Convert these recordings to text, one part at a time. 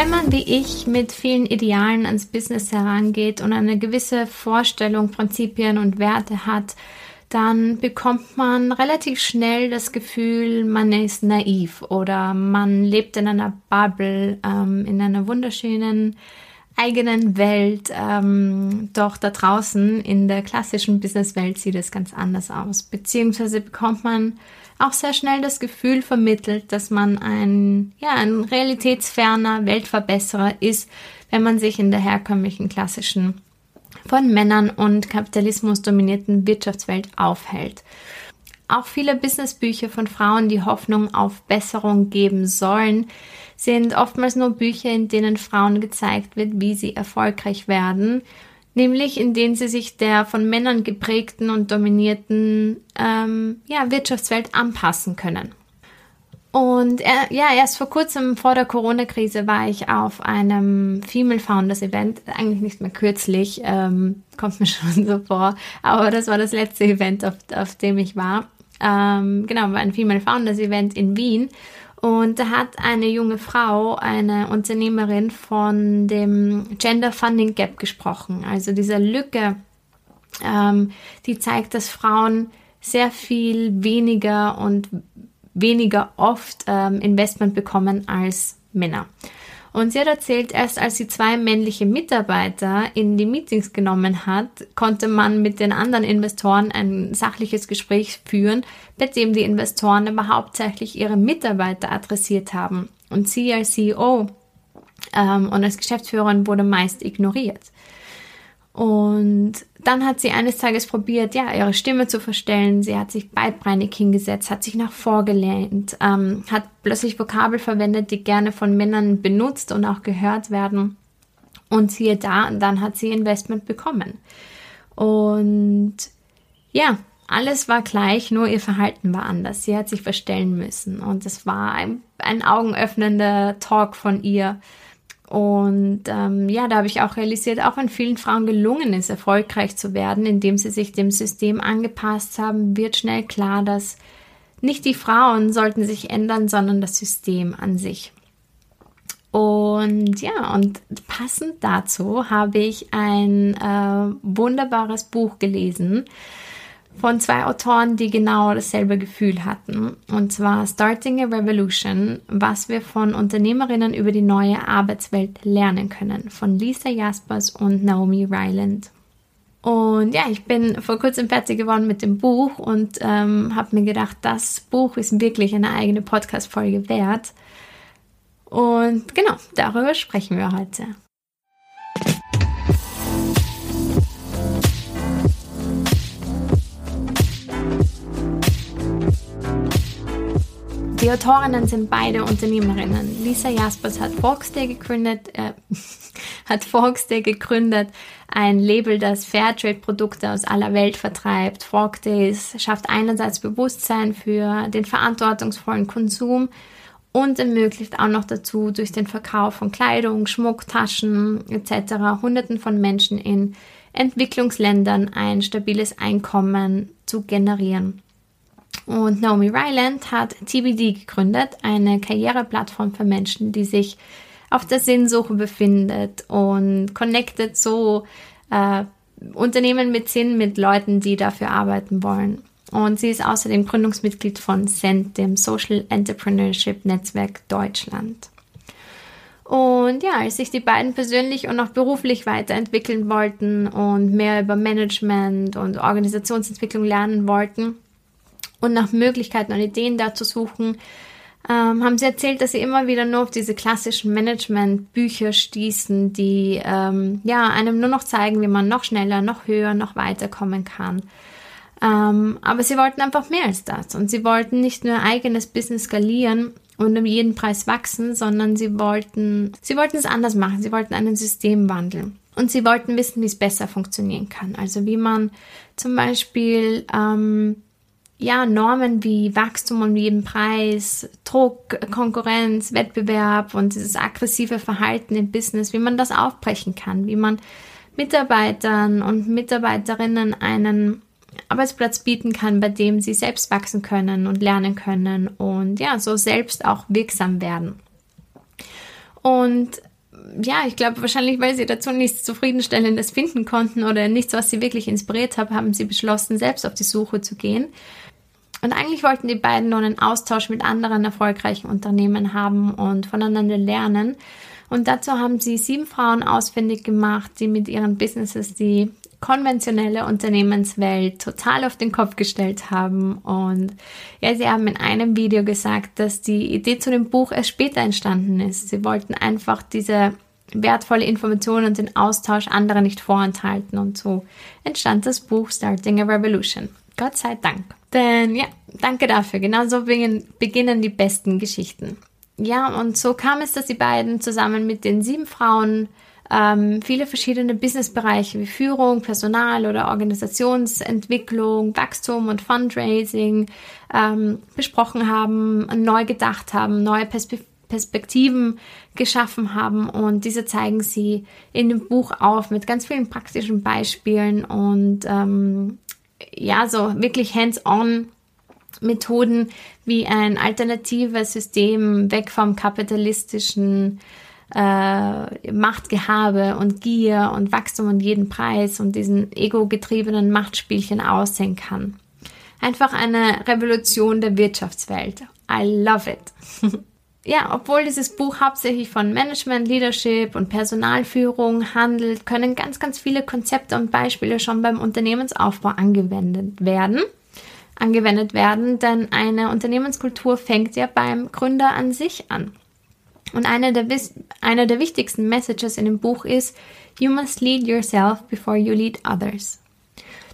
Wenn man wie ich mit vielen Idealen ans Business herangeht und eine gewisse Vorstellung, Prinzipien und Werte hat, dann bekommt man relativ schnell das Gefühl, man ist naiv oder man lebt in einer Bubble, ähm, in einer wunderschönen eigenen Welt. Ähm, doch da draußen in der klassischen Businesswelt sieht es ganz anders aus. Beziehungsweise bekommt man auch sehr schnell das Gefühl vermittelt, dass man ein, ja, ein realitätsferner Weltverbesserer ist, wenn man sich in der herkömmlichen klassischen von Männern und Kapitalismus dominierten Wirtschaftswelt aufhält. Auch viele Businessbücher von Frauen, die Hoffnung auf Besserung geben sollen, sind oftmals nur Bücher, in denen Frauen gezeigt wird, wie sie erfolgreich werden nämlich indem sie sich der von Männern geprägten und dominierten ähm, ja, Wirtschaftswelt anpassen können. Und äh, ja, erst vor kurzem vor der Corona-Krise war ich auf einem Female Founders Event, eigentlich nicht mehr kürzlich, ähm, kommt mir schon so vor, aber das war das letzte Event, auf, auf dem ich war. Ähm, genau, war ein Female Founders Event in Wien und da hat eine junge Frau, eine Unternehmerin von dem Gender Funding Gap gesprochen. Also dieser Lücke, ähm, die zeigt, dass Frauen sehr viel weniger und weniger oft ähm, Investment bekommen als Männer. Und sie hat erzählt, erst als sie zwei männliche Mitarbeiter in die Meetings genommen hat, konnte man mit den anderen Investoren ein sachliches Gespräch führen, bei dem die Investoren aber hauptsächlich ihre Mitarbeiter adressiert haben. Und sie als CEO ähm, und als Geschäftsführerin wurde meist ignoriert. Und dann hat sie eines Tages probiert, ja, ihre Stimme zu verstellen. Sie hat sich beidbeinig hingesetzt, hat sich nach vorgelehnt, ähm, hat plötzlich Vokabel verwendet, die gerne von Männern benutzt und auch gehört werden. Und siehe da, dann hat sie Investment bekommen. Und ja, alles war gleich, nur ihr Verhalten war anders. Sie hat sich verstellen müssen. Und es war ein, ein augenöffnender Talk von ihr und ähm, ja, da habe ich auch realisiert, auch wenn vielen Frauen gelungen ist, erfolgreich zu werden, indem sie sich dem System angepasst haben, wird schnell klar, dass nicht die Frauen sollten sich ändern, sondern das System an sich. Und ja, und passend dazu habe ich ein äh, wunderbares Buch gelesen von zwei Autoren, die genau dasselbe Gefühl hatten. Und zwar Starting a Revolution, was wir von Unternehmerinnen über die neue Arbeitswelt lernen können, von Lisa Jaspers und Naomi Ryland. Und ja, ich bin vor kurzem fertig geworden mit dem Buch und ähm, habe mir gedacht, das Buch ist wirklich eine eigene Podcast-Folge wert. Und genau, darüber sprechen wir heute. Die Autorinnen sind beide Unternehmerinnen. Lisa Jaspers hat Foxday gegründet, äh, hat Foxday gegründet, ein Label, das Fairtrade-Produkte aus aller Welt vertreibt. Foxdays schafft einerseits Bewusstsein für den verantwortungsvollen Konsum und ermöglicht auch noch dazu durch den Verkauf von Kleidung, Schmuck, Taschen etc. Hunderten von Menschen in Entwicklungsländern ein stabiles Einkommen zu generieren. Und Naomi Ryland hat TBD gegründet, eine Karriereplattform für Menschen, die sich auf der Sinnsuche befindet und connected so äh, Unternehmen mit Sinn mit Leuten, die dafür arbeiten wollen. Und sie ist außerdem Gründungsmitglied von SEND, dem Social Entrepreneurship Netzwerk Deutschland. Und ja, als sich die beiden persönlich und auch beruflich weiterentwickeln wollten und mehr über Management und Organisationsentwicklung lernen wollten, und nach Möglichkeiten und Ideen dazu suchen, ähm, haben sie erzählt, dass sie immer wieder nur auf diese klassischen Management-Bücher stießen, die ähm, ja einem nur noch zeigen, wie man noch schneller, noch höher, noch weiter kommen kann. Ähm, aber sie wollten einfach mehr als das. Und sie wollten nicht nur eigenes Business skalieren und um jeden Preis wachsen, sondern sie wollten, sie wollten es anders machen. Sie wollten einen Systemwandel. Und sie wollten wissen, wie es besser funktionieren kann. Also wie man zum Beispiel ähm, ja, Normen wie Wachstum um jeden Preis, Druck, Konkurrenz, Wettbewerb und dieses aggressive Verhalten im Business, wie man das aufbrechen kann, wie man Mitarbeitern und Mitarbeiterinnen einen Arbeitsplatz bieten kann, bei dem sie selbst wachsen können und lernen können und ja, so selbst auch wirksam werden. Und ja, ich glaube wahrscheinlich, weil sie dazu nichts Zufriedenstellendes finden konnten oder nichts, was sie wirklich inspiriert hat, haben sie beschlossen, selbst auf die Suche zu gehen. Und eigentlich wollten die beiden nur einen Austausch mit anderen erfolgreichen Unternehmen haben und voneinander lernen. Und dazu haben sie sieben Frauen ausfindig gemacht, die mit ihren Businesses die konventionelle Unternehmenswelt total auf den Kopf gestellt haben. Und ja, sie haben in einem Video gesagt, dass die Idee zu dem Buch erst später entstanden ist. Sie wollten einfach diese wertvolle Information und den Austausch anderer nicht vorenthalten. Und so entstand das Buch Starting a Revolution. Gott sei Dank. Denn ja, danke dafür. Genau so beginnen die besten Geschichten. Ja, und so kam es, dass die beiden zusammen mit den sieben Frauen ähm, viele verschiedene Businessbereiche wie Führung, Personal oder Organisationsentwicklung, Wachstum und Fundraising ähm, besprochen haben, neu gedacht haben, neue Perspektiven Perspektiven geschaffen haben und diese zeigen sie in dem Buch auf mit ganz vielen praktischen Beispielen und ähm, ja, so wirklich hands-on Methoden, wie ein alternatives System weg vom kapitalistischen äh, Machtgehabe und Gier und Wachstum um jeden Preis und diesen ego-getriebenen Machtspielchen aussehen kann. Einfach eine Revolution der Wirtschaftswelt. I love it. ja, obwohl dieses Buch hauptsächlich von Management, Leadership und Personalführung handelt, können ganz, ganz viele Konzepte und Beispiele schon beim Unternehmensaufbau angewendet werden. Angewendet werden, denn eine Unternehmenskultur fängt ja beim Gründer an sich an. Und eine der, eine der wichtigsten Messages in dem Buch ist, you must lead yourself before you lead others.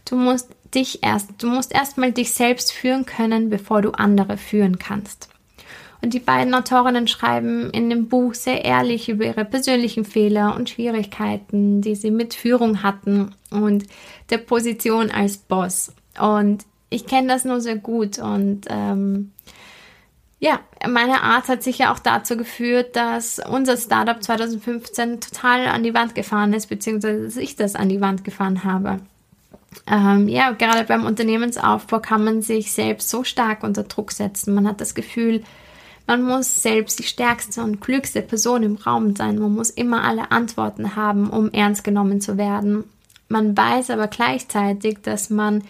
Du musst dich erst, du musst erstmal dich selbst führen können, bevor du andere führen kannst. Und die beiden Autorinnen schreiben in dem Buch sehr ehrlich über ihre persönlichen Fehler und Schwierigkeiten, die sie mit Führung hatten und der Position als Boss. Und ich kenne das nur sehr gut und ähm, ja, meine Art hat sicher auch dazu geführt, dass unser Startup 2015 total an die Wand gefahren ist, beziehungsweise dass ich das an die Wand gefahren habe. Ähm, ja, gerade beim Unternehmensaufbau kann man sich selbst so stark unter Druck setzen. Man hat das Gefühl, man muss selbst die stärkste und klügste Person im Raum sein. Man muss immer alle Antworten haben, um ernst genommen zu werden. Man weiß aber gleichzeitig, dass man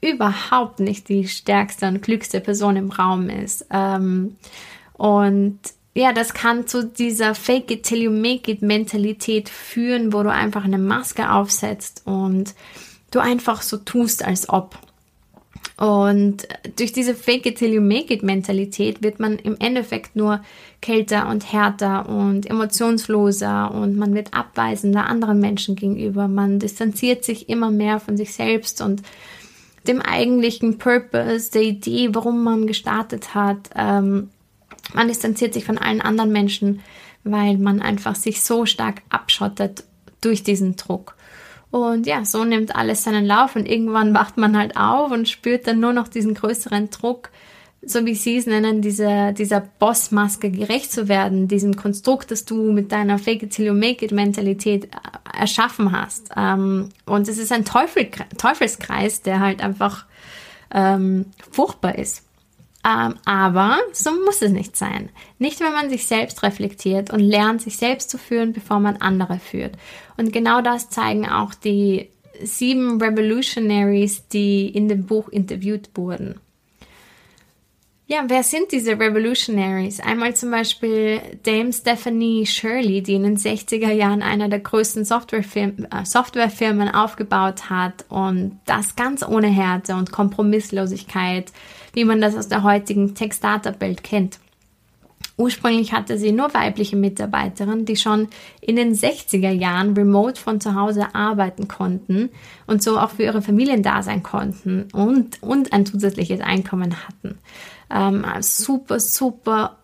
überhaupt nicht die stärkste und klügste Person im Raum ist. Ähm, und ja, das kann zu dieser Fake it till you make it Mentalität führen, wo du einfach eine Maske aufsetzt und du einfach so tust, als ob. Und durch diese Fake it till you make it Mentalität wird man im Endeffekt nur kälter und härter und emotionsloser und man wird abweisender anderen Menschen gegenüber. Man distanziert sich immer mehr von sich selbst und dem eigentlichen Purpose, der Idee, warum man gestartet hat. Ähm, man distanziert sich von allen anderen Menschen, weil man einfach sich so stark abschottet durch diesen Druck. Und ja, so nimmt alles seinen Lauf und irgendwann wacht man halt auf und spürt dann nur noch diesen größeren Druck, so wie sie es nennen, dieser, dieser Bossmaske gerecht zu werden, diesem Konstrukt, das du mit deiner Fake it till you make it Mentalität äh, erschaffen hast. Ähm, und es ist ein Teufel, Teufelskreis, der halt einfach ähm, furchtbar ist. Ähm, aber so muss es nicht sein. Nicht, wenn man sich selbst reflektiert und lernt, sich selbst zu führen, bevor man andere führt. Und genau das zeigen auch die sieben Revolutionaries, die in dem Buch interviewt wurden. Ja, wer sind diese Revolutionaries? Einmal zum Beispiel Dame Stephanie Shirley, die in den 60er Jahren einer der größten Softwarefirmen, äh, Softwarefirmen aufgebaut hat und das ganz ohne Härte und Kompromisslosigkeit, wie man das aus der heutigen Tech-Startup-Welt kennt. Ursprünglich hatte sie nur weibliche Mitarbeiterinnen, die schon in den 60er Jahren remote von zu Hause arbeiten konnten und so auch für ihre Familien da sein konnten und, und ein zusätzliches Einkommen hatten. Ähm, super, super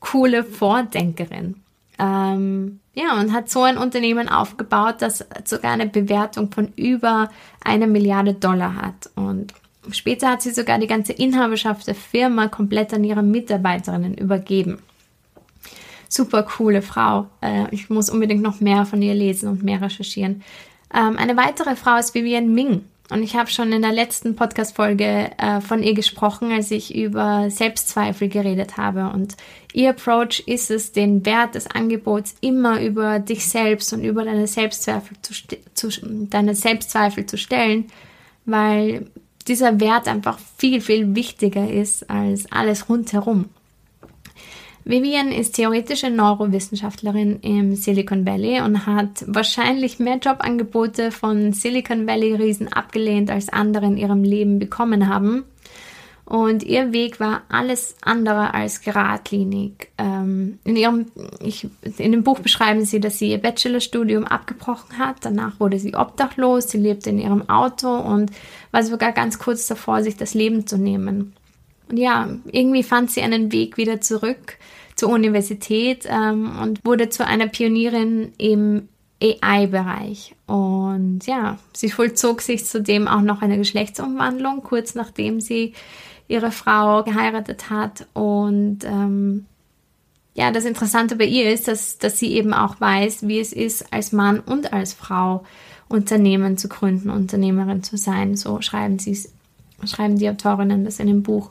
coole Vordenkerin. Ähm, ja, und hat so ein Unternehmen aufgebaut, das sogar eine Bewertung von über einer Milliarde Dollar hat. Und Später hat sie sogar die ganze Inhaberschaft der Firma komplett an ihre Mitarbeiterinnen übergeben. Super coole Frau. Äh, ich muss unbedingt noch mehr von ihr lesen und mehr recherchieren. Ähm, eine weitere Frau ist Vivian Ming. Und ich habe schon in der letzten Podcast-Folge äh, von ihr gesprochen, als ich über Selbstzweifel geredet habe. Und ihr Approach ist es, den Wert des Angebots immer über dich selbst und über deine Selbstzweifel zu, zu, deine Selbstzweifel zu stellen, weil dieser Wert einfach viel, viel wichtiger ist als alles rundherum. Vivian ist theoretische Neurowissenschaftlerin im Silicon Valley und hat wahrscheinlich mehr Jobangebote von Silicon Valley Riesen abgelehnt, als andere in ihrem Leben bekommen haben. Und ihr Weg war alles andere als geradlinig. Ähm, in, ihrem, ich, in dem Buch beschreiben sie, dass sie ihr Bachelorstudium abgebrochen hat. Danach wurde sie obdachlos, sie lebte in ihrem Auto und war sogar ganz kurz davor, sich das Leben zu nehmen. Ja, irgendwie fand sie einen Weg wieder zurück zur Universität ähm, und wurde zu einer Pionierin im AI-Bereich. Und ja, sie vollzog sich zudem auch noch eine Geschlechtsumwandlung, kurz nachdem sie ihre Frau geheiratet hat. Und ähm, ja, das Interessante bei ihr ist, dass, dass sie eben auch weiß, wie es ist, als Mann und als Frau Unternehmen zu gründen, Unternehmerin zu sein. So schreiben sie schreiben die Autorinnen das in dem Buch.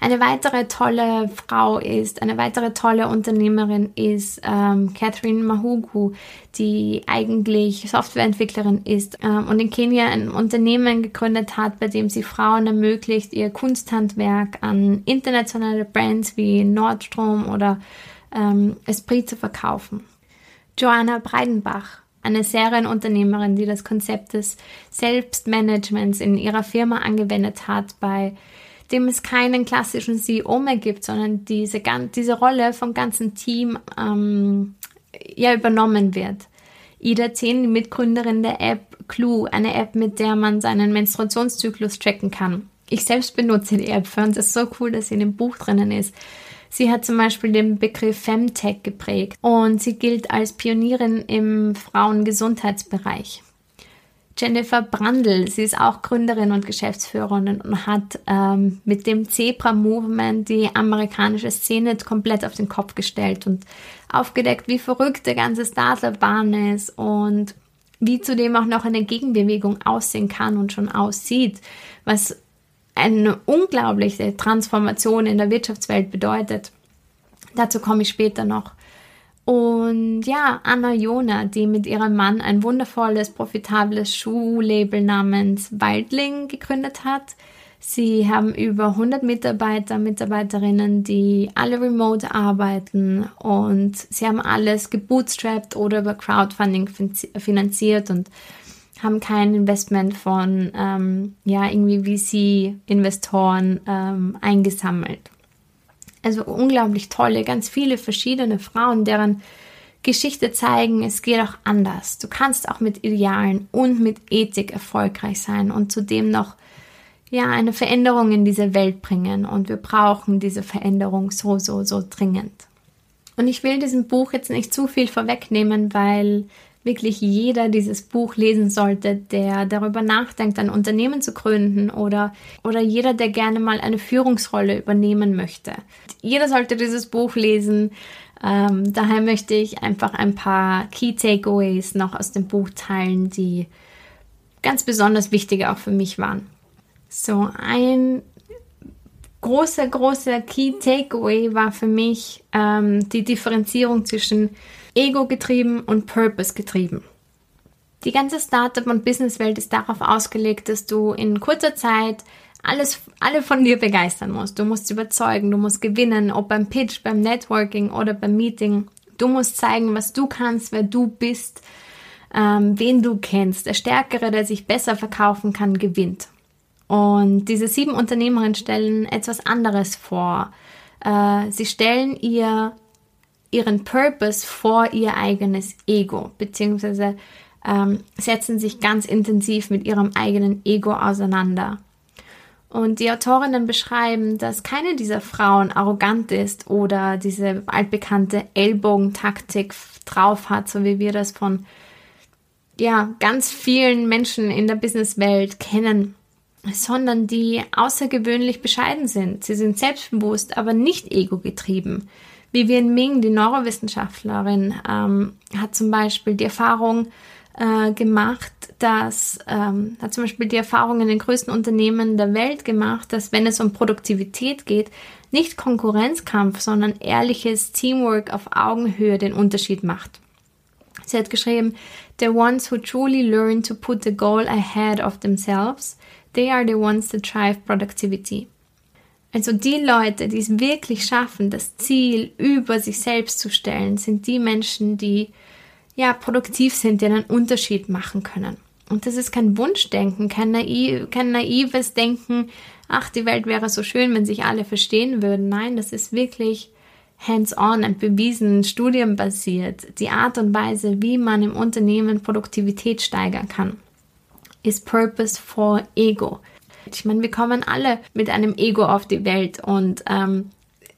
Eine weitere tolle Frau ist, eine weitere tolle Unternehmerin ist ähm, Catherine Mahugu, die eigentlich Softwareentwicklerin ist ähm, und in Kenia ein Unternehmen gegründet hat, bei dem sie Frauen ermöglicht, ihr Kunsthandwerk an internationale Brands wie Nordstrom oder ähm, Esprit zu verkaufen. Joanna Breidenbach eine Serienunternehmerin, die das Konzept des Selbstmanagements in ihrer Firma angewendet hat, bei dem es keinen klassischen CEO mehr gibt, sondern diese, diese Rolle vom ganzen Team ähm, ja übernommen wird. Ida 10, die Mitgründerin der App Clue, eine App, mit der man seinen Menstruationszyklus tracken kann. Ich selbst benutze die App, für uns ist so cool, dass sie in dem Buch drinnen ist. Sie hat zum Beispiel den Begriff Femtech geprägt und sie gilt als Pionierin im Frauengesundheitsbereich. Jennifer Brandl, sie ist auch Gründerin und Geschäftsführerin und hat ähm, mit dem Zebra Movement die amerikanische Szene komplett auf den Kopf gestellt und aufgedeckt, wie verrückt der ganze Startup-Bahn ist und wie zudem auch noch eine Gegenbewegung aussehen kann und schon aussieht, was eine unglaubliche Transformation in der Wirtschaftswelt bedeutet. Dazu komme ich später noch. Und ja, Anna Jona, die mit ihrem Mann ein wundervolles, profitables Schuhlabel namens Waldling gegründet hat. Sie haben über 100 Mitarbeiter, Mitarbeiterinnen, die alle remote arbeiten und sie haben alles gebootstrapped oder über Crowdfunding finanziert und haben kein Investment von ähm, ja irgendwie VC-Investoren ähm, eingesammelt. Also unglaublich tolle, ganz viele verschiedene Frauen, deren Geschichte zeigen, es geht auch anders. Du kannst auch mit Idealen und mit Ethik erfolgreich sein und zudem noch ja eine Veränderung in diese Welt bringen. Und wir brauchen diese Veränderung so, so, so dringend. Und ich will diesem Buch jetzt nicht zu viel vorwegnehmen, weil wirklich jeder dieses Buch lesen sollte, der darüber nachdenkt, ein Unternehmen zu gründen oder, oder jeder, der gerne mal eine Führungsrolle übernehmen möchte. Jeder sollte dieses Buch lesen. Ähm, daher möchte ich einfach ein paar Key Takeaways noch aus dem Buch teilen, die ganz besonders wichtig auch für mich waren. So, ein großer, großer Key Takeaway war für mich ähm, die Differenzierung zwischen Ego getrieben und Purpose getrieben. Die ganze Startup- und Businesswelt ist darauf ausgelegt, dass du in kurzer Zeit alles, alle von dir begeistern musst. Du musst überzeugen, du musst gewinnen, ob beim Pitch, beim Networking oder beim Meeting. Du musst zeigen, was du kannst, wer du bist, ähm, wen du kennst. Der Stärkere, der sich besser verkaufen kann, gewinnt. Und diese sieben Unternehmerinnen stellen etwas anderes vor. Äh, sie stellen ihr ihren Purpose vor ihr eigenes Ego, beziehungsweise ähm, setzen sich ganz intensiv mit ihrem eigenen Ego auseinander. Und die Autorinnen beschreiben, dass keine dieser Frauen arrogant ist oder diese altbekannte Ellbogentaktik drauf hat, so wie wir das von ja, ganz vielen Menschen in der Businesswelt kennen, sondern die außergewöhnlich bescheiden sind. Sie sind selbstbewusst, aber nicht ego-getrieben. Vivian Ming, die Neurowissenschaftlerin, ähm, hat zum Beispiel die Erfahrung äh, gemacht, dass, ähm, hat zum Beispiel die Erfahrung in den größten Unternehmen der Welt gemacht, dass wenn es um Produktivität geht, nicht Konkurrenzkampf, sondern ehrliches Teamwork auf Augenhöhe den Unterschied macht. Sie hat geschrieben, The ones who truly learn to put the goal ahead of themselves, they are the ones that drive productivity. Also die Leute, die es wirklich schaffen, das Ziel über sich selbst zu stellen, sind die Menschen, die ja produktiv sind, die einen Unterschied machen können. Und das ist kein Wunschdenken, kein, naiv, kein naives Denken, ach, die Welt wäre so schön, wenn sich alle verstehen würden. Nein, das ist wirklich hands-on und bewiesen, studienbasiert. Die Art und Weise, wie man im Unternehmen Produktivität steigern kann, ist Purpose for Ego. Ich meine, wir kommen alle mit einem Ego auf die Welt und ähm,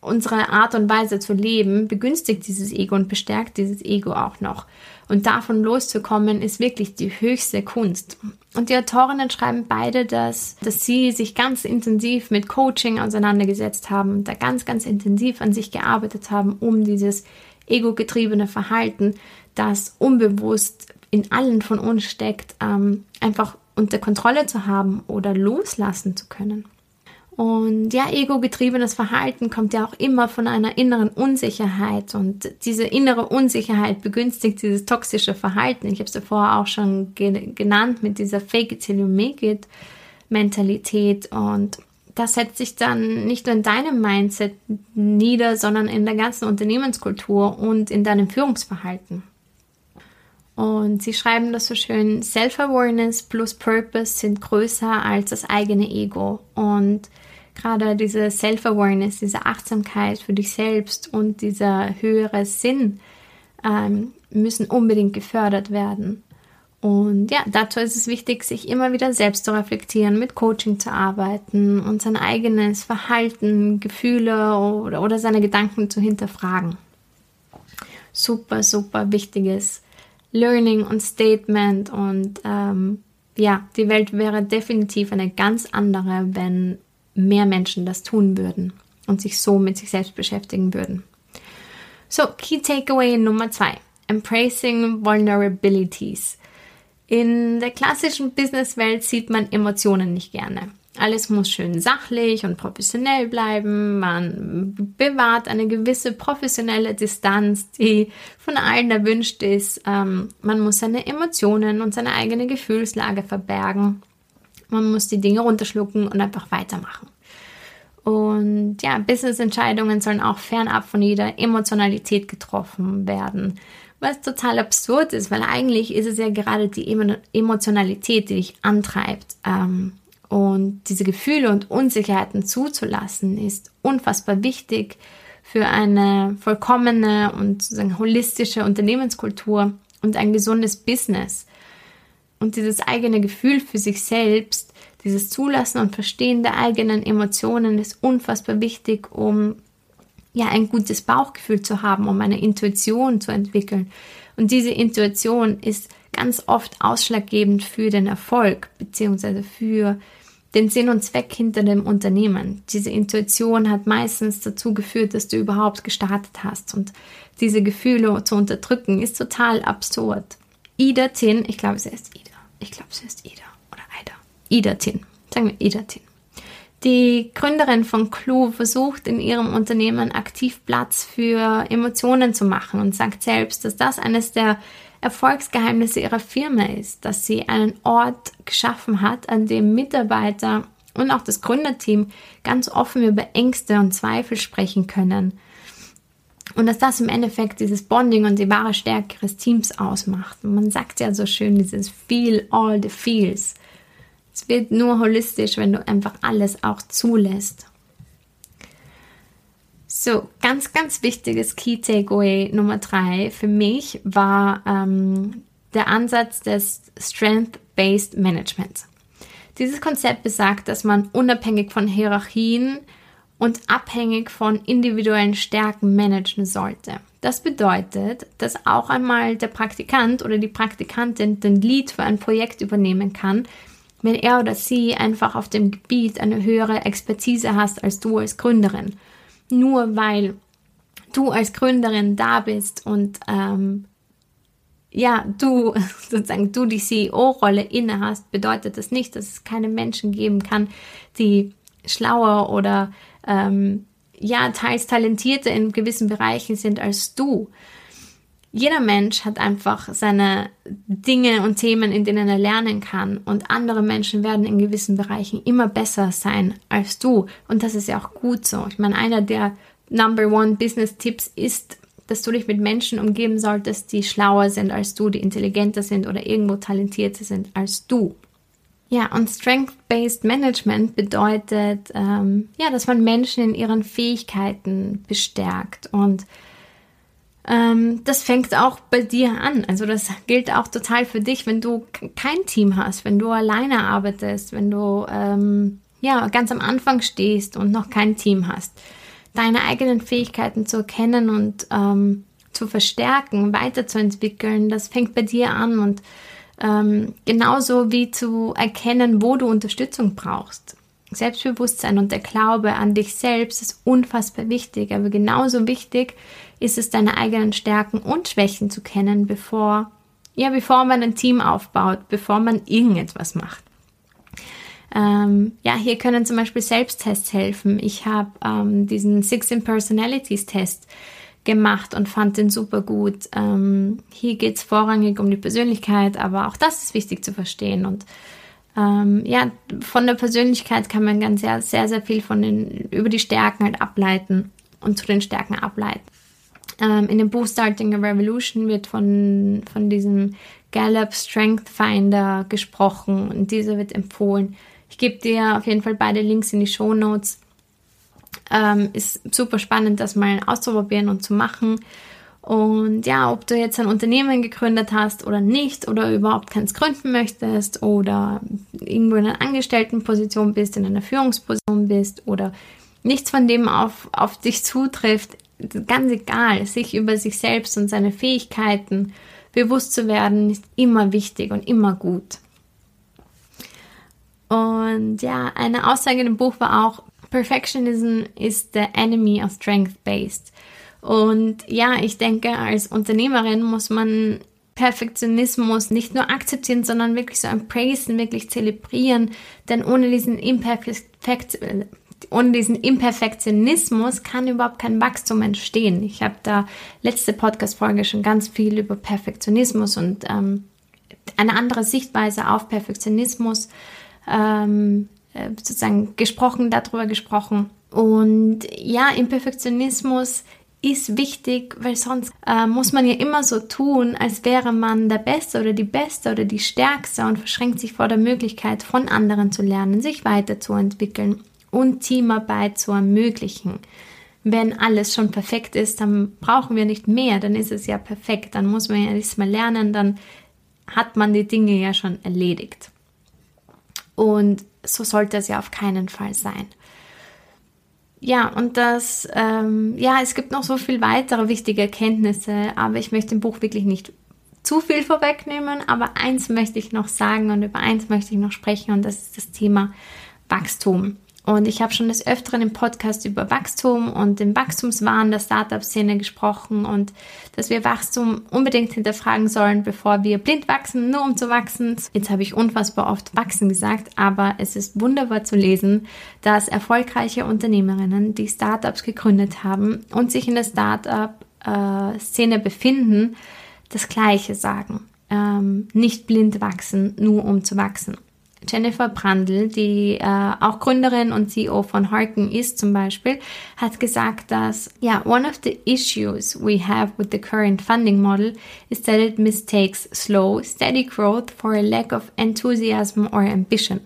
unsere Art und Weise zu leben begünstigt dieses Ego und bestärkt dieses Ego auch noch. Und davon loszukommen, ist wirklich die höchste Kunst. Und die Autorinnen schreiben beide, dass, dass sie sich ganz intensiv mit Coaching auseinandergesetzt haben, da ganz, ganz intensiv an sich gearbeitet haben, um dieses ego-getriebene Verhalten, das unbewusst in allen von uns steckt, ähm, einfach unter Kontrolle zu haben oder loslassen zu können. Und ja, ego-getriebenes Verhalten kommt ja auch immer von einer inneren Unsicherheit und diese innere Unsicherheit begünstigt dieses toxische Verhalten. Ich habe es ja auch schon ge genannt mit dieser Fake it till you make it Mentalität und das setzt sich dann nicht nur in deinem Mindset nieder, sondern in der ganzen Unternehmenskultur und in deinem Führungsverhalten. Und sie schreiben das so schön, Self-Awareness plus Purpose sind größer als das eigene Ego. Und gerade diese Self-Awareness, diese Achtsamkeit für dich selbst und dieser höhere Sinn ähm, müssen unbedingt gefördert werden. Und ja, dazu ist es wichtig, sich immer wieder selbst zu reflektieren, mit Coaching zu arbeiten und sein eigenes Verhalten, Gefühle oder, oder seine Gedanken zu hinterfragen. Super, super wichtiges Learning und Statement und ähm, ja, die Welt wäre definitiv eine ganz andere, wenn mehr Menschen das tun würden und sich so mit sich selbst beschäftigen würden. So, Key Takeaway Nummer zwei. Embracing Vulnerabilities. In der klassischen Businesswelt sieht man Emotionen nicht gerne. Alles muss schön sachlich und professionell bleiben. Man bewahrt eine gewisse professionelle Distanz, die von allen erwünscht ist. Ähm, man muss seine Emotionen und seine eigene Gefühlslage verbergen. Man muss die Dinge runterschlucken und einfach weitermachen. Und ja, Business-Entscheidungen sollen auch fernab von jeder Emotionalität getroffen werden. Was total absurd ist, weil eigentlich ist es ja gerade die Emotionalität, die dich antreibt. Ähm, und diese Gefühle und Unsicherheiten zuzulassen, ist unfassbar wichtig für eine vollkommene und sozusagen holistische Unternehmenskultur und ein gesundes Business. Und dieses eigene Gefühl für sich selbst, dieses Zulassen und Verstehen der eigenen Emotionen ist unfassbar wichtig, um ja ein gutes Bauchgefühl zu haben, um eine Intuition zu entwickeln. Und diese Intuition ist ganz oft ausschlaggebend für den Erfolg beziehungsweise für den Sinn und Zweck hinter dem Unternehmen. Diese Intuition hat meistens dazu geführt, dass du überhaupt gestartet hast. Und diese Gefühle zu unterdrücken, ist total absurd. Ida Tin, ich glaube, sie heißt Ida. Ich glaube, sie ist Ida oder Ida. Ida Tin. Sagen wir Ida Tin. Die Gründerin von Clue versucht in ihrem Unternehmen aktiv Platz für Emotionen zu machen und sagt selbst, dass das eines der Erfolgsgeheimnisse ihrer Firma ist, dass sie einen Ort geschaffen hat, an dem Mitarbeiter und auch das Gründerteam ganz offen über Ängste und Zweifel sprechen können. Und dass das im Endeffekt dieses Bonding und die wahre Stärke ihres Teams ausmacht. Und man sagt ja so schön, dieses Feel all the feels. Es wird nur holistisch, wenn du einfach alles auch zulässt. So, ganz, ganz wichtiges Key Takeaway Nummer drei für mich war ähm, der Ansatz des Strength-Based Managements. Dieses Konzept besagt, dass man unabhängig von Hierarchien und abhängig von individuellen Stärken managen sollte. Das bedeutet, dass auch einmal der Praktikant oder die Praktikantin den Lead für ein Projekt übernehmen kann, wenn er oder sie einfach auf dem Gebiet eine höhere Expertise hast als du als Gründerin. Nur weil du als Gründerin da bist und ähm, ja, du sozusagen du die CEO-Rolle inne hast, bedeutet das nicht, dass es keine Menschen geben kann, die schlauer oder ähm, ja, teils talentierter in gewissen Bereichen sind als du. Jeder Mensch hat einfach seine Dinge und Themen, in denen er lernen kann. Und andere Menschen werden in gewissen Bereichen immer besser sein als du. Und das ist ja auch gut so. Ich meine, einer der Number One Business Tipps ist, dass du dich mit Menschen umgeben solltest, die schlauer sind als du, die intelligenter sind oder irgendwo talentierter sind als du. Ja, und Strength-Based Management bedeutet, ähm, ja, dass man Menschen in ihren Fähigkeiten bestärkt. Und ähm, das fängt auch bei dir an. Also das gilt auch total für dich, wenn du kein Team hast, wenn du alleine arbeitest, wenn du ähm, ja ganz am Anfang stehst und noch kein Team hast. Deine eigenen Fähigkeiten zu erkennen und ähm, zu verstärken, weiterzuentwickeln, das fängt bei dir an und ähm, genauso wie zu erkennen, wo du Unterstützung brauchst. Selbstbewusstsein und der Glaube an dich selbst ist unfassbar wichtig, aber genauso wichtig ist es, deine eigenen Stärken und Schwächen zu kennen, bevor, ja, bevor man ein Team aufbaut, bevor man irgendetwas macht. Ähm, ja, hier können zum Beispiel Selbsttests helfen. Ich habe ähm, diesen Six Personalities Test gemacht und fand den super gut. Ähm, hier geht es vorrangig um die Persönlichkeit, aber auch das ist wichtig zu verstehen. Und ähm, ja, von der Persönlichkeit kann man ganz sehr, sehr, sehr viel von den, über die Stärken halt ableiten und zu den Stärken ableiten. Ähm, in dem Buch Starting a Revolution wird von, von diesem Gallup Strength Finder gesprochen und dieser wird empfohlen. Ich gebe dir auf jeden Fall beide Links in die Show Notes. Ähm, ist super spannend, das mal auszuprobieren und zu machen. Und ja, ob du jetzt ein Unternehmen gegründet hast oder nicht oder überhaupt keins gründen möchtest oder irgendwo in einer Angestelltenposition bist, in einer Führungsposition bist oder nichts von dem auf, auf dich zutrifft, ganz egal, sich über sich selbst und seine Fähigkeiten bewusst zu werden, ist immer wichtig und immer gut. Und ja, eine Aussage in dem Buch war auch, Perfectionism is the enemy of strength-based. Und ja, ich denke, als Unternehmerin muss man Perfektionismus nicht nur akzeptieren, sondern wirklich so embracen, wirklich zelebrieren. Denn ohne diesen, Imperfekt, ohne diesen Imperfektionismus kann überhaupt kein Wachstum entstehen. Ich habe da letzte Podcast-Folge schon ganz viel über Perfektionismus und ähm, eine andere Sichtweise auf Perfektionismus ähm, äh, sozusagen gesprochen, darüber gesprochen. Und ja, Imperfektionismus ist wichtig, weil sonst äh, muss man ja immer so tun, als wäre man der Beste oder die Beste oder die Stärkste und verschränkt sich vor der Möglichkeit, von anderen zu lernen, sich weiterzuentwickeln und Teamarbeit zu ermöglichen. Wenn alles schon perfekt ist, dann brauchen wir nicht mehr, dann ist es ja perfekt, dann muss man ja nichts mehr lernen, dann hat man die Dinge ja schon erledigt. Und so sollte es ja auf keinen Fall sein. Ja, und das, ähm, ja, es gibt noch so viel weitere wichtige Erkenntnisse, aber ich möchte im Buch wirklich nicht zu viel vorwegnehmen, aber eins möchte ich noch sagen und über eins möchte ich noch sprechen und das ist das Thema Wachstum. Und ich habe schon des Öfteren im Podcast über Wachstum und den Wachstumswahn der Startup-Szene gesprochen und dass wir Wachstum unbedingt hinterfragen sollen, bevor wir blind wachsen, nur um zu wachsen. Jetzt habe ich unfassbar oft wachsen gesagt, aber es ist wunderbar zu lesen, dass erfolgreiche Unternehmerinnen, die Startups gegründet haben und sich in der Startup-Szene befinden, das Gleiche sagen. Ähm, nicht blind wachsen, nur um zu wachsen. Jennifer Brandl, die äh, auch Gründerin und CEO von Harken ist zum Beispiel, hat gesagt, dass ja, one of the issues we have with the current funding model is that it mistakes slow, steady growth for a lack of enthusiasm or ambition.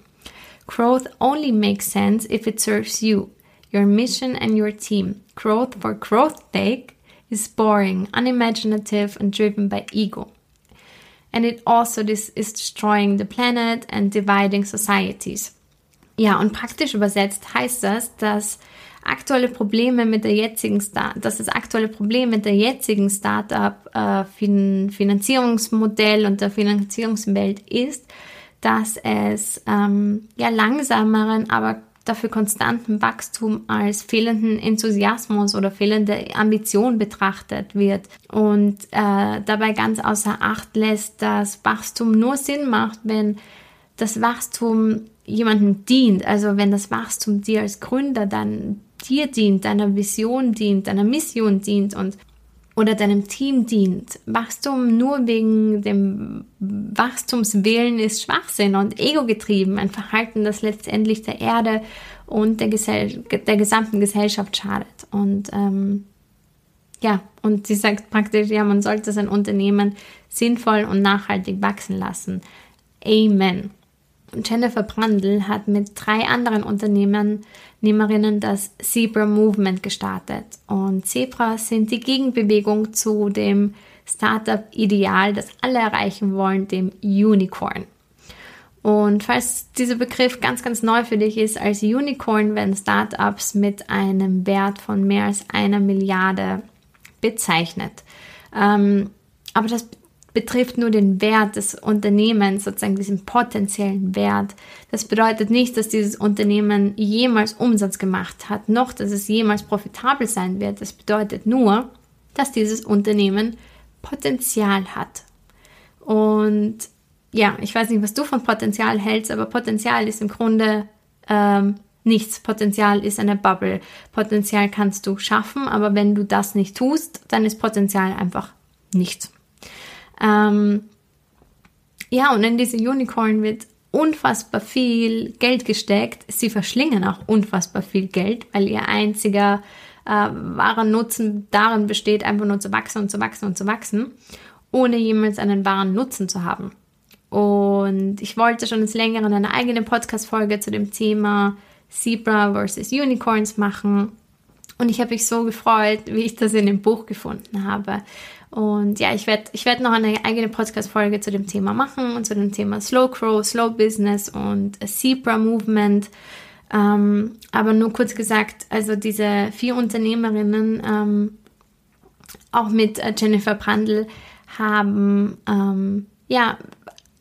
Growth only makes sense if it serves you. your mission and your team. Growth for growth's sake is boring, unimaginative, and driven by ego. And it also is destroying the planet and dividing societies. Ja, und praktisch übersetzt heißt das, dass aktuelle Probleme mit der jetzigen Start, dass das aktuelle Problem mit der jetzigen Startup äh, und der Finanzierungswelt ist, dass es ähm, ja langsameren, aber dafür konstanten Wachstum als fehlenden Enthusiasmus oder fehlende Ambition betrachtet wird. Und äh, dabei ganz außer Acht lässt, dass Wachstum nur Sinn macht, wenn das Wachstum jemandem dient, also wenn das Wachstum dir als Gründer dann dir dient, deiner Vision dient, deiner Mission dient und oder deinem Team dient. Wachstum nur wegen dem Wachstumswillen ist Schwachsinn und ego-getrieben, ein Verhalten, das letztendlich der Erde und der, Gesell der gesamten Gesellschaft schadet. Und ähm, ja, und sie sagt praktisch, ja, man sollte sein Unternehmen sinnvoll und nachhaltig wachsen lassen. Amen. Jennifer Brandl hat mit drei anderen Unternehmerinnen das Zebra Movement gestartet. Und Zebras sind die Gegenbewegung zu dem Startup-Ideal, das alle erreichen wollen, dem Unicorn. Und falls dieser Begriff ganz, ganz neu für dich ist, als Unicorn werden Startups mit einem Wert von mehr als einer Milliarde bezeichnet. Ähm, aber das betrifft nur den Wert des Unternehmens, sozusagen diesen potenziellen Wert. Das bedeutet nicht, dass dieses Unternehmen jemals Umsatz gemacht hat, noch dass es jemals profitabel sein wird. Das bedeutet nur, dass dieses Unternehmen Potenzial hat. Und ja, ich weiß nicht, was du von Potenzial hältst, aber Potenzial ist im Grunde ähm, nichts. Potenzial ist eine Bubble. Potenzial kannst du schaffen, aber wenn du das nicht tust, dann ist Potenzial einfach nichts. Ähm, ja, und in diese Unicorn wird unfassbar viel Geld gesteckt. Sie verschlingen auch unfassbar viel Geld, weil ihr einziger äh, wahren Nutzen darin besteht, einfach nur zu wachsen und zu wachsen und zu wachsen, ohne jemals einen wahren Nutzen zu haben. Und ich wollte schon ins Längeren eine eigene Podcast-Folge zu dem Thema Zebra versus Unicorns machen. Und ich habe mich so gefreut, wie ich das in dem Buch gefunden habe. Und ja, ich werde ich werd noch eine eigene Podcast-Folge zu dem Thema machen und zu dem Thema Slow Crow, Slow Business und Zebra Movement. Ähm, aber nur kurz gesagt, also diese vier Unternehmerinnen, ähm, auch mit äh, Jennifer Brandl, haben ähm, ja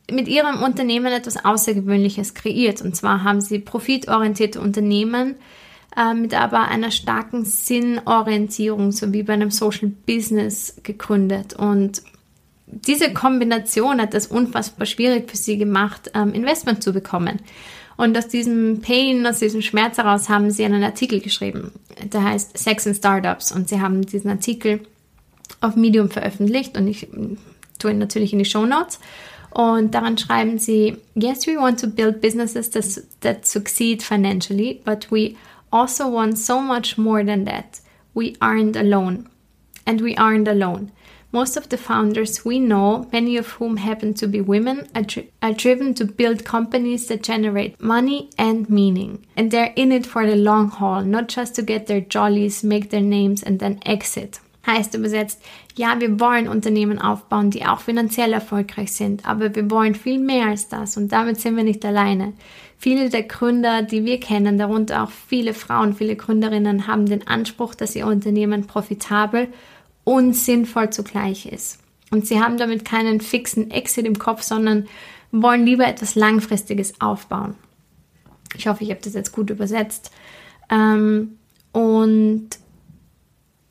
mit ihrem Unternehmen etwas Außergewöhnliches kreiert. Und zwar haben sie profitorientierte Unternehmen äh, mit aber einer starken Sinnorientierung, so wie bei einem Social Business gegründet. Und diese Kombination hat es unfassbar schwierig für sie gemacht, ähm, Investment zu bekommen. Und aus diesem Pain, aus diesem Schmerz heraus haben sie einen Artikel geschrieben. Der heißt Sex in Startups. Und sie haben diesen Artikel auf Medium veröffentlicht und ich tue ihn natürlich in die Show Notes. Und daran schreiben sie, yes, we want to build businesses that, that succeed financially, but we also want so much more than that. We aren't alone. And we aren't alone. Most of the founders we know, many of whom happen to be women, are, dri- are, driven to build companies that generate money and meaning. And they're in it for the long haul, not just to get their jollies, make their names, and then exit. Heißt übersetzt, ja, wir wollen Unternehmen aufbauen, die auch finanziell erfolgreich sind, aber wir wollen viel mehr als das und damit sind wir nicht alleine. Viele der Gründer, die wir kennen, darunter auch viele Frauen, viele Gründerinnen, haben den Anspruch, dass ihr Unternehmen profitabel und sinnvoll zugleich ist. Und sie haben damit keinen fixen Exit im Kopf, sondern wollen lieber etwas Langfristiges aufbauen. Ich hoffe, ich habe das jetzt gut übersetzt. Ähm, und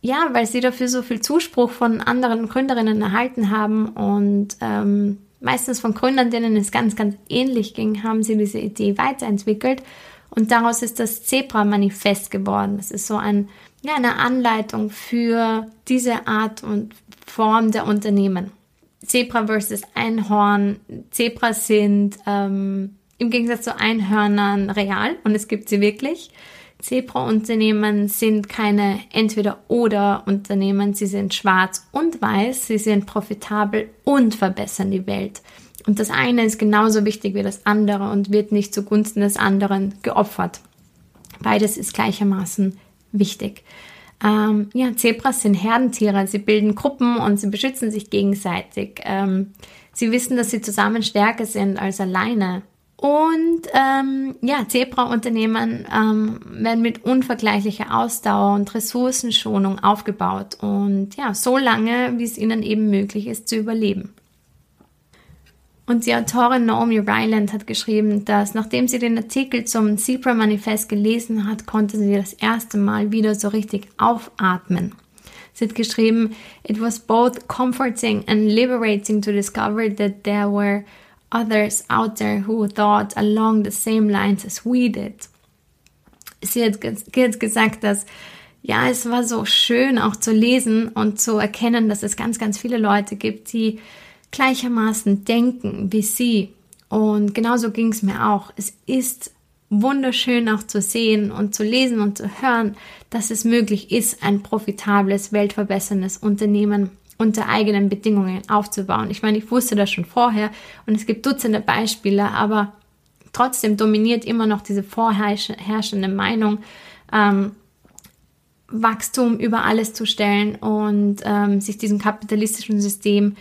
ja, weil sie dafür so viel Zuspruch von anderen Gründerinnen erhalten haben und ähm, meistens von Gründern, denen es ganz, ganz ähnlich ging, haben sie diese Idee weiterentwickelt und daraus ist das Zebra-Manifest geworden. Das ist so ein, ja, eine Anleitung für diese Art und Form der Unternehmen. Zebra versus Einhorn. Zebras sind ähm, im Gegensatz zu Einhörnern real und es gibt sie wirklich. Zebra-Unternehmen sind keine Entweder-Oder-Unternehmen, sie sind schwarz und weiß, sie sind profitabel und verbessern die Welt. Und das eine ist genauso wichtig wie das andere und wird nicht zugunsten des anderen geopfert. Beides ist gleichermaßen wichtig. Ähm, ja, Zebras sind Herdentiere. Sie bilden Gruppen und sie beschützen sich gegenseitig. Ähm, sie wissen, dass sie zusammen stärker sind als alleine. Und ähm, ja, Zebra-Unternehmen ähm, werden mit unvergleichlicher Ausdauer und Ressourcenschonung aufgebaut und ja, so lange, wie es ihnen eben möglich ist zu überleben. Und die Autorin Naomi Ryland hat geschrieben, dass nachdem sie den Artikel zum Zebra Manifest gelesen hat, konnte sie das erste Mal wieder so richtig aufatmen. Sie hat geschrieben, it was both comforting and liberating to discover that there were others out there who thought along the same lines as we did. Sie hat, sie gesagt, dass ja, es war so schön auch zu lesen und zu erkennen, dass es ganz, ganz viele Leute gibt, die gleichermaßen denken wie sie. Und genauso ging es mir auch. Es ist wunderschön auch zu sehen und zu lesen und zu hören, dass es möglich ist, ein profitables, weltverbesserndes Unternehmen unter eigenen Bedingungen aufzubauen. Ich meine, ich wusste das schon vorher und es gibt Dutzende Beispiele, aber trotzdem dominiert immer noch diese vorherrschende Meinung, ähm, Wachstum über alles zu stellen und ähm, sich diesem kapitalistischen System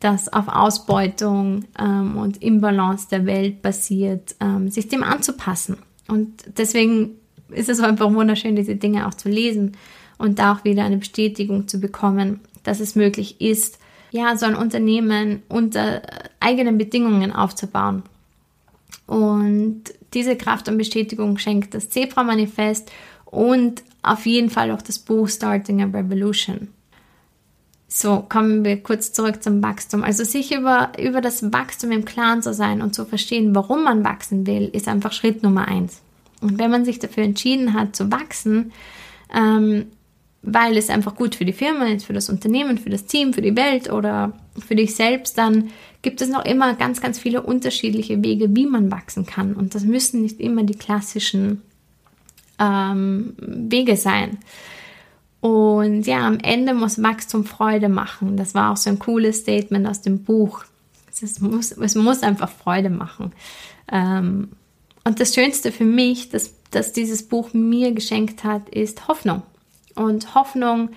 das auf Ausbeutung ähm, und Imbalance der Welt basiert, ähm, sich dem anzupassen. Und deswegen ist es einfach wunderschön, diese Dinge auch zu lesen und da auch wieder eine Bestätigung zu bekommen, dass es möglich ist, ja, so ein Unternehmen unter eigenen Bedingungen aufzubauen. Und diese Kraft und Bestätigung schenkt das Zebra-Manifest und auf jeden Fall auch das Buch Starting a Revolution. So, kommen wir kurz zurück zum Wachstum. Also sich über, über das Wachstum im Klaren zu sein und zu verstehen, warum man wachsen will, ist einfach Schritt Nummer eins. Und wenn man sich dafür entschieden hat zu wachsen, ähm, weil es einfach gut für die Firma ist, für das Unternehmen, für das Team, für die Welt oder für dich selbst, dann gibt es noch immer ganz, ganz viele unterschiedliche Wege, wie man wachsen kann. Und das müssen nicht immer die klassischen ähm, Wege sein. Und ja, am Ende muss Wachstum Freude machen. Das war auch so ein cooles Statement aus dem Buch. Es muss, es muss einfach Freude machen. Ähm, und das Schönste für mich, dass, dass dieses Buch mir geschenkt hat, ist Hoffnung. Und Hoffnung,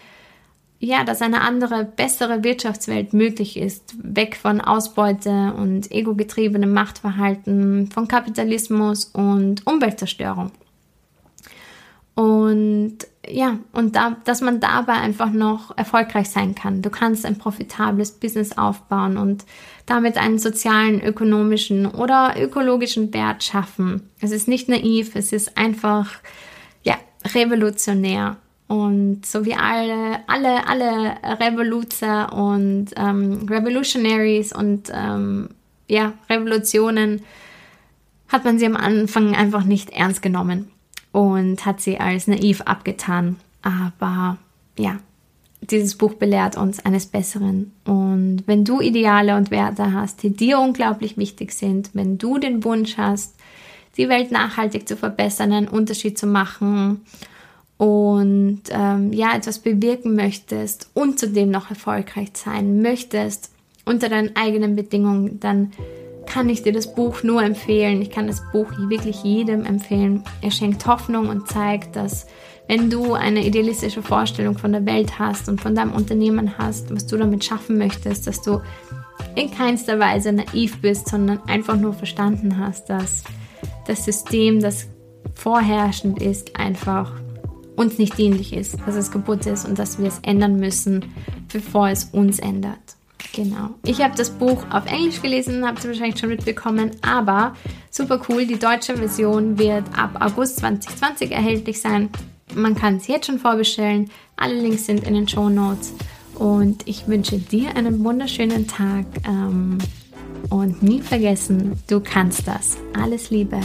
ja, dass eine andere, bessere Wirtschaftswelt möglich ist, weg von Ausbeute und egogetriebenem Machtverhalten, von Kapitalismus und Umweltzerstörung. Und ja, und da, dass man dabei einfach noch erfolgreich sein kann. Du kannst ein profitables Business aufbauen und damit einen sozialen, ökonomischen oder ökologischen Wert schaffen. Es ist nicht naiv, es ist einfach, ja, revolutionär. Und so wie alle, alle, alle Revoluzer und ähm, Revolutionaries und ähm, ja, Revolutionen hat man sie am Anfang einfach nicht ernst genommen und hat sie als naiv abgetan. Aber ja, dieses Buch belehrt uns eines Besseren. Und wenn du Ideale und Werte hast, die dir unglaublich wichtig sind, wenn du den Wunsch hast, die Welt nachhaltig zu verbessern, einen Unterschied zu machen und ähm, ja, etwas bewirken möchtest und zudem noch erfolgreich sein möchtest unter deinen eigenen Bedingungen, dann kann ich dir das Buch nur empfehlen. Ich kann das Buch wirklich jedem empfehlen. Er schenkt Hoffnung und zeigt, dass wenn du eine idealistische Vorstellung von der Welt hast und von deinem Unternehmen hast, was du damit schaffen möchtest, dass du in keinster Weise naiv bist, sondern einfach nur verstanden hast, dass das System, das vorherrschend ist, einfach uns nicht dienlich ist, dass es kaputt ist und dass wir es ändern müssen, bevor es uns ändert. Genau. Ich habe das Buch auf Englisch gelesen, habt ihr wahrscheinlich schon mitbekommen, aber super cool. Die deutsche Version wird ab August 2020 erhältlich sein. Man kann es jetzt schon vorbestellen. Alle Links sind in den Show Notes. Und ich wünsche dir einen wunderschönen Tag. Ähm, und nie vergessen, du kannst das. Alles Liebe.